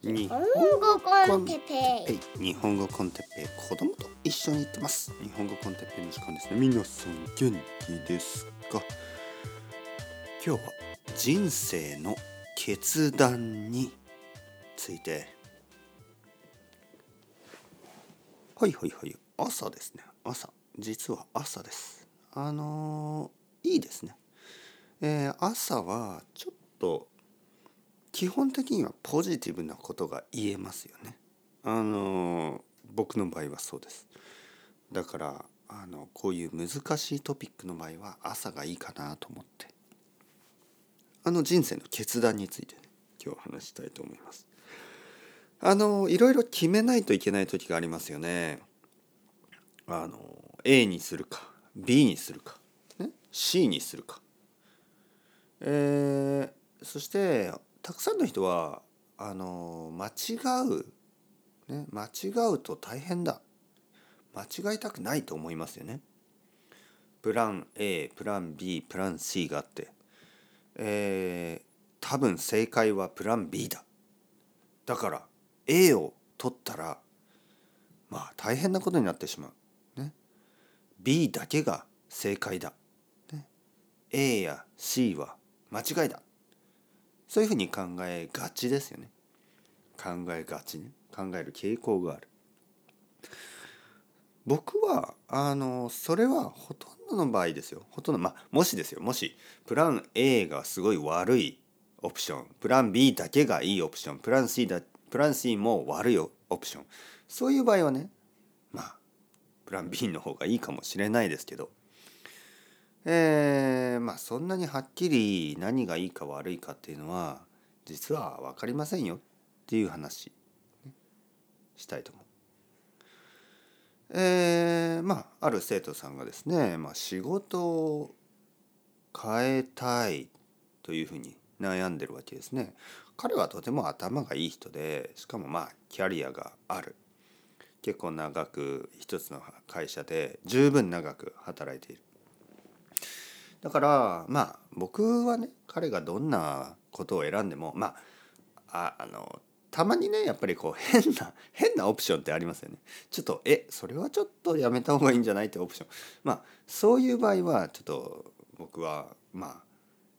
日本語コンテペイ。日本語コンテペイ。子供と一緒に行ってます。日本語コンテペイの時間です。ね皆さん元気です。か今日は人生の決断についてはいはいはい朝です。ね朝実は朝です。あのーいいです。ねえー朝はちょっと基本的にはポジティブなことが言えますよね。あの僕の場合はそうです。だからあのこういう難しいトピックの場合は朝がいいかなと思ってあの人生の決断について、ね、今日話したいと思います。あのいろいろ決めないといけない時がありますよね。あの A にするか B にするか、ね、C にするか。えー、そしてたくさんの人はあの間違う、ね、間違うと大変だ間違いたくないと思いますよね。プラン A プラン B プラン C があって、えー、多分正解はプラン B だ。だから A を取ったらまあ大変なことになってしまう。ね、B だけが正解だ。ね、A や C は間違いだ。そういうふうに考えがちですよね。考えがちね。考える傾向がある。僕はあのそれはほとんどの場合ですよ。ほとんどまあもしですよもしプラン A がすごい悪いオプションプラン B だけがいいオプションプラン C だプラン C も悪いオプションそういう場合はねまあプラン B の方がいいかもしれないですけどえー、まあそんなにはっきり何がいいか悪いかっていうのは実は分かりませんよっていう話、したいと思う。えー、まあある生徒さんがですね、まあ、仕事を変えたいというふうに悩んでるわけですね。彼はとても頭がいい人でしかもまあキャリアがある結構長く一つの会社で十分長く働いている。だからまあ僕はね彼がどんなことを選んでもまああのたまにねやっぱりこう変な変なオプションってありますよね。ちょっとえそれはちょっとやめた方がいいんじゃないってオプション。まあそういう場合はちょっと僕はま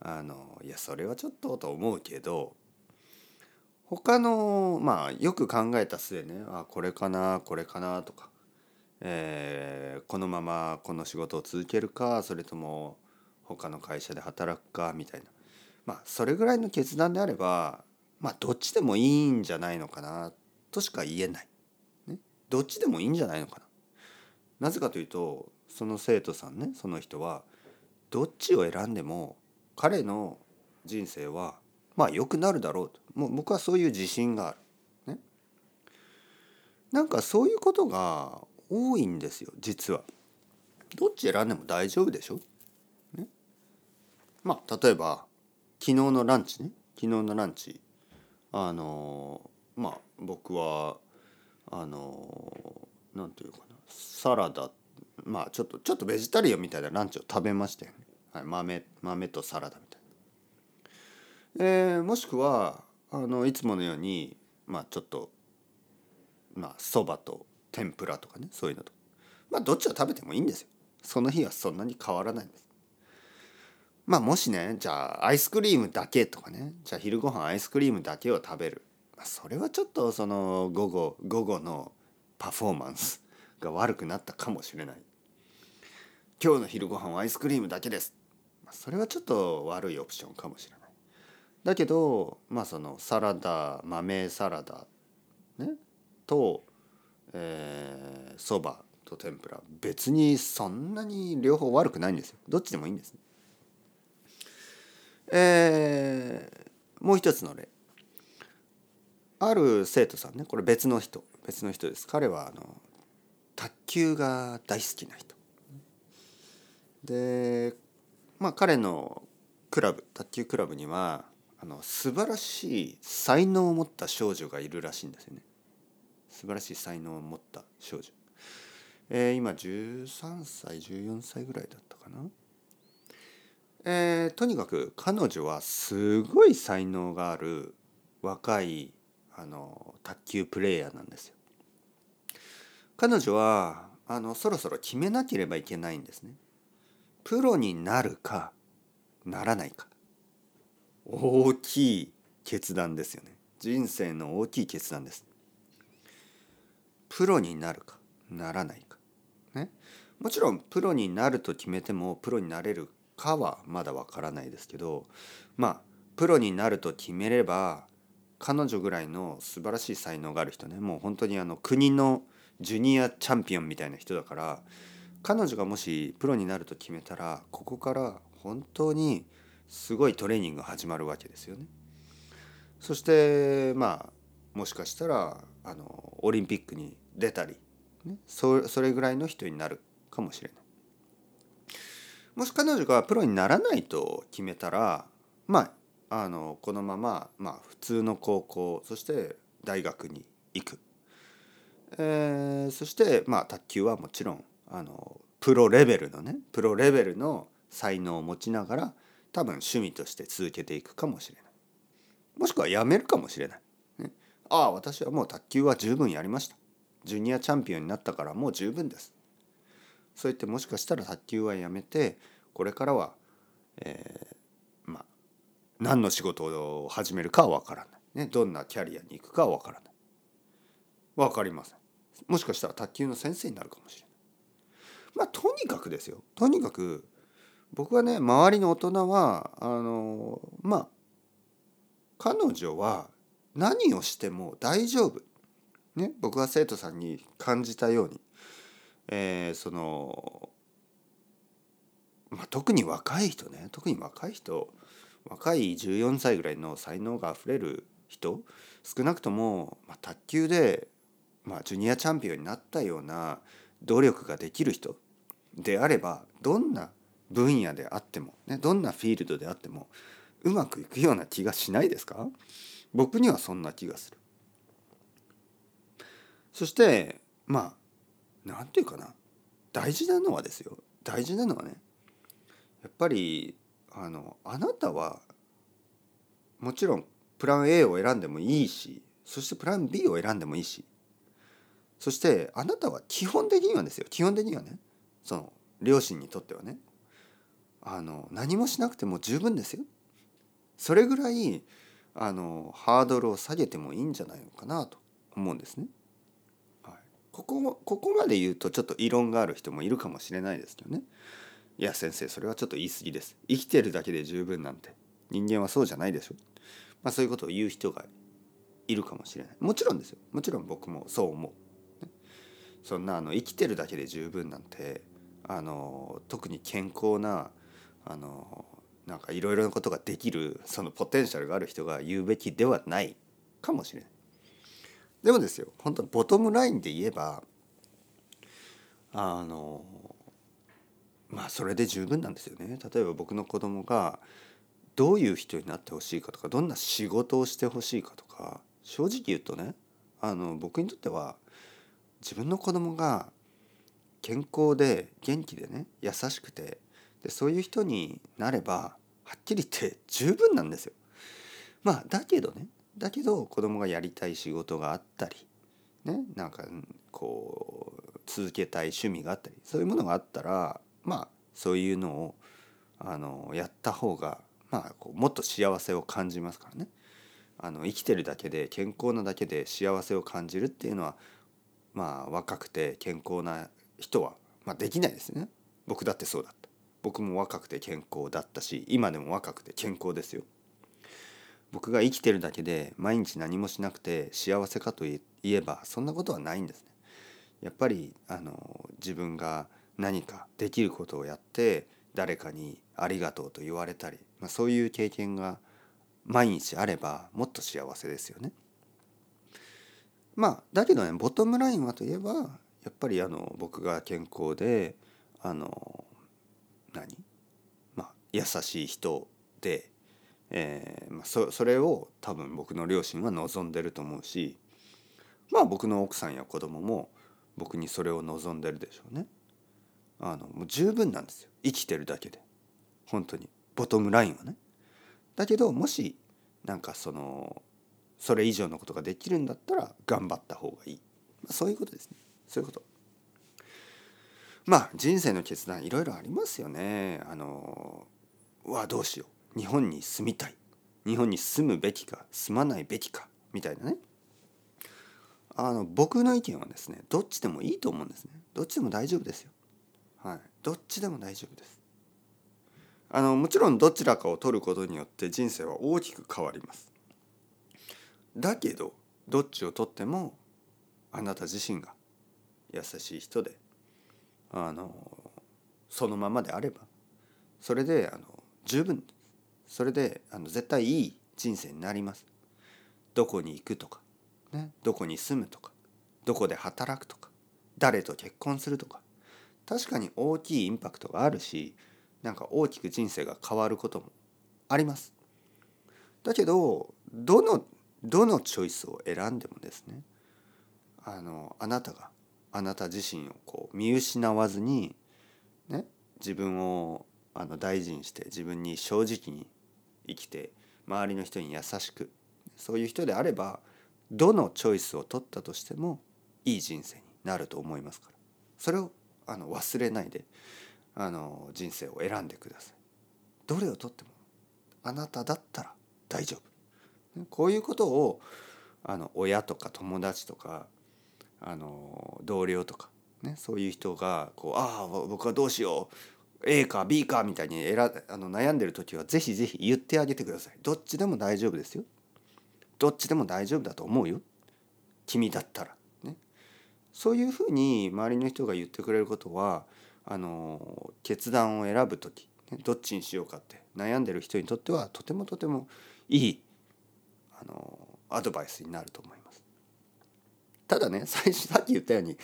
ああのいやそれはちょっとと思うけど他のまあよく考えた末ねあこれかなこれかなとか、えー、このままこの仕事を続けるかそれとも他の会社で働くかみたいなまあそれぐらいの決断であればまあどっちでもいいんじゃないのかなとしか言えない。ね、どっちでもいいんじゃないのかな。なぜかというとその生徒さんねその人はどっちを選んでも彼の人生はまあ良くなるだろうともう僕はそういう自信がある。ね、なんかそういうことが多いんですよ実は。どっち選んでも大丈夫でしょ。まあ例えば昨日のランチね。昨日のランチ。あのまあ僕はあのなんていうかな。サラダまあちょっとちょっとベジタリアンみたいなランチを食べましたよね、はい、豆豆とサラダみたいな。えー、もしくはあのいつものようにまあちょっとまあそばと天ぷらとかねそういうのと。まあどっちを食べてもいいんですよ。その日はそんなに変わらないんです。まあもしねじゃあアイスクリームだけとかね。じゃあ昼ご飯アイスクリームだけを食べる、まあ、それはちょっとその午後午後のパフォーマンスが悪くなったかもしれない。今日の昼ご飯はアイスクリームだけです、まあ、それはちょっと悪いオプションかもしれない。だけどまあそのサラダ豆サラダねとえー、そばと天ぷら。別にそんなに両方悪くないんですよ。どっちでもいいんです、ね、えー、もう一つの例。ある生徒さんねこれ別の人。別の人です。彼はあの卓球が大好きな人。でまあ彼のクラブ卓球クラブにはあの素晴らしい才能を持った少女がいるらしいんですよね。素晴らしい才能を持った少女、えー、今13歳14歳ぐらいだったかな。えー、とにかく彼女はすごい才能がある若いあの卓球プレーヤーなんですよ。彼女はあのそろそろ決めなければいけないんですね。プロになるかならないか大きい決断ですよね。人生の大きい決断です。プロになるかならないか。ね。もちろんプロになると決めてもプロになれるかはまだわからないですけどまあプロになると決めれば彼女ぐらいの素晴らしい才能がある人ねもう本当にあの国のジュニアチャンピオンみたいな人だから彼女がもしプロになると決めたらここから本当にすごいトレーニングが始まるわけですよね。そしてまあもしかしたらあのオリンピックに出たり、ね、そそれぐらいの人になるかもしれない。もし彼女がプロにならないと決めたらまああのこのまま、まあ、普通の高校そして大学に行く、えー、そしてまあ卓球はもちろんあのプロレベルのねプロレベルの才能を持ちながら多分趣味として続けていくかもしれない。もしくはやめるかもしれない、ね、ああ私はもう卓球は十分やりました。ジュニアチャンピオンになったからもう十分です。そう言ってもしかしたら卓球はやめてこれからは、えー、まあ何の仕事を始めるかは分からない、ね、どんなキャリアに行くかは分からない。分かりません。もしかしたら卓球の先生になるかもしれない。まあとにかくですよ。とにかく僕はね周りの大人はあのまあ彼女は何をしても大丈夫。ね僕は生徒さんに感じたようにえー、その、まあ、特に若い人ね。特に若い人。若い14歳ぐらいの才能があふれる人。少なくとも、まあ、卓球で、まあ、ジュニアチャンピオンになったような努力ができる人。であればどんな分野であっても、ね、どんなフィールドであってもうまくいくような気がしないですか？僕にはそんな気がする。そしてまあ何て言うかな大事なのはですよ大事なのはねやっぱりあのあなたはもちろんプラン A を選んでもいいしそしてプラン B を選んでもいいしそしてあなたは基本的にはですよ基本的にはねその両親にとってはねあの何もしなくても十分ですよ。それぐらいあのハードルを下げてもいいんじゃないのかなと思うんですね。ここここまで言うとちょっと異論がある人もいるかもしれないですけどね。いや先生それはちょっと言い過ぎです。生きてるだけで十分なんて。人間はそうじゃないでしょ。まあそういうことを言う人がいるかもしれない。もちろんですよ。もちろん僕もそう思う、ね、そんなあの生きてるだけで十分なんてあの特に健康なあのなんかいろいろなことができるそのポテンシャルがある人が言うべきではないかもしれない。でもですよ本当ボトムラインで言えばあのまあそれで十分なんですよね。例えば僕の子供がどういう人になってほしいかとかどんな仕事をしてほしいかとか正直言うとねあの僕にとっては自分の子供が健康で元気でね優しくてでそういう人になればはっきり言って十分なんですよ。まあだけどねだけど子供がやりたい仕事があったりねなんかこう続けたい趣味があったりそういうものがあったらまあそういうのをあのやった方がまあこうもっと幸せを感じますからね。あの生きてるだけで健康なだけで幸せを感じるっていうのはまあ若くて健康な人は、まあ、できないですね。僕だってそうだった。僕も若くて健康だったし今でも若くて健康ですよ。僕が生きてるだけで毎日何もしなくて幸せかといえばそんなことはないんですね。やっぱりあの自分が何かできることをやって誰かにありがとうと言われたり、まあ、そういう経験が毎日あればもっと幸せですよね。まあだけどねボトムラインはといえばやっぱりあの僕が健康であの何？まあ優しい人でえーまあ、そそれを多分僕の両親は望んでると思うしまあ僕の奥さんや子供も僕にそれを望んでるでしょうね。あのもう十分なんですよ。生きてるだけで。本当に。ボトムラインはね。だけどもしなんかそのそれ以上のことができるんだったら頑張った方がいい、まあ、そういうことですね。そういうこと。まあ人生の決断いろいろありますよね。あのうわどうしよう。日本に住みたい。日本に住むべきか住まないべきか。みたいなね。あの僕の意見はですねどっちでもいいと思うんですね。どっちでも大丈夫ですよ。はい。どっちでも大丈夫です。あのもちろんどちらかを取ることによって人生は大きく変わります。だけどどっちを取ってもあなた自身が優しい人であのそのままであればそれであの十分それであの絶対いい人生になりますどこに行くとかね、どこに住むとかどこで働くとか誰と結婚するとか確かに大きいインパクトがあるしなんか大きく人生が変わることもあります。だけどどのどのチョイスを選んでもですねあのあなたがあなた自身をこう見失わずに、ね、自分をあの大事にして自分に正直に生きて周りの人に優しくそういう人であればどのチョイスを取ったとしてもいい人生になると思いますからそれをあの忘れないであの人生を選んでください。どれを取ってもあなただったら大丈夫。こういうことをあの親とか友達とかあの同僚とか、ね、そういう人がこう「ああ僕はどうしよう A か B か」みたいに選あの悩んでる時は是非是非言ってあげてください。どっちでも大丈夫ですよ。どっちでも大丈夫だと思うよ君だったらねそういうふうに周りの人が言ってくれることはあの決断を選ぶ時どっちにしようかって悩んでる人にとってはとてもとてもいいあのアドバイスになると思います。ただね 最初さっき言ったように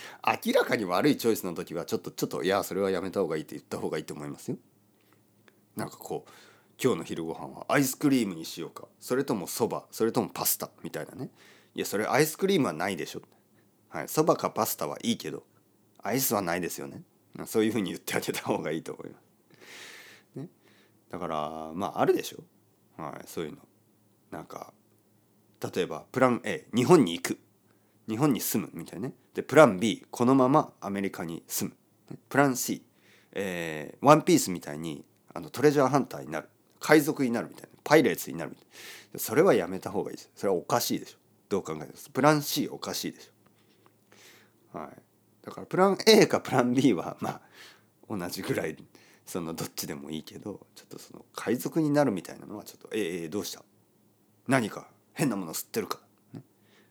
明らかに悪いチョイスの時はちょっとちょっといやそれはやめた方がいいって言った方がいいと思いますよ。なんかこう今日の昼ご飯はアイスクリームにしようか。それともそば。それともパスタ。みたいなね。いやそれアイスクリームはないでしょ。はい。そばかパスタはいいけどアイスはないですよね。そういうふうに言ってあげた方がいいと思います、ね、だからまああるでしょ。はい。そういうの。なんか例えばプラン A 日本に行く。日本に住むみたいなね。でプラン B このままアメリカに住む。プラン C えー、ワンピースみたいにあのトレジャーハンターになる。海賊になるみたいな。パイレーツになるみたいな。それはやめた方がいいです。それはおかしいでしょ。どう考えても。プラン C おかしいでしょ。はい。だからプラン A かプラン B はまあ同じぐらいそのどっちでもいいけどちょっとその海賊になるみたいなのはちょっとええどうした？何か変なもの吸ってるか、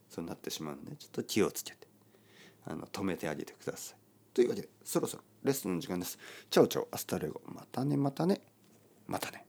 そうなってしまうのでちょっと気をつけてあの止めてあげてください。というわけでそろそろレッスンの時間です。 ciao ciao hasta luego またねまたねまたね。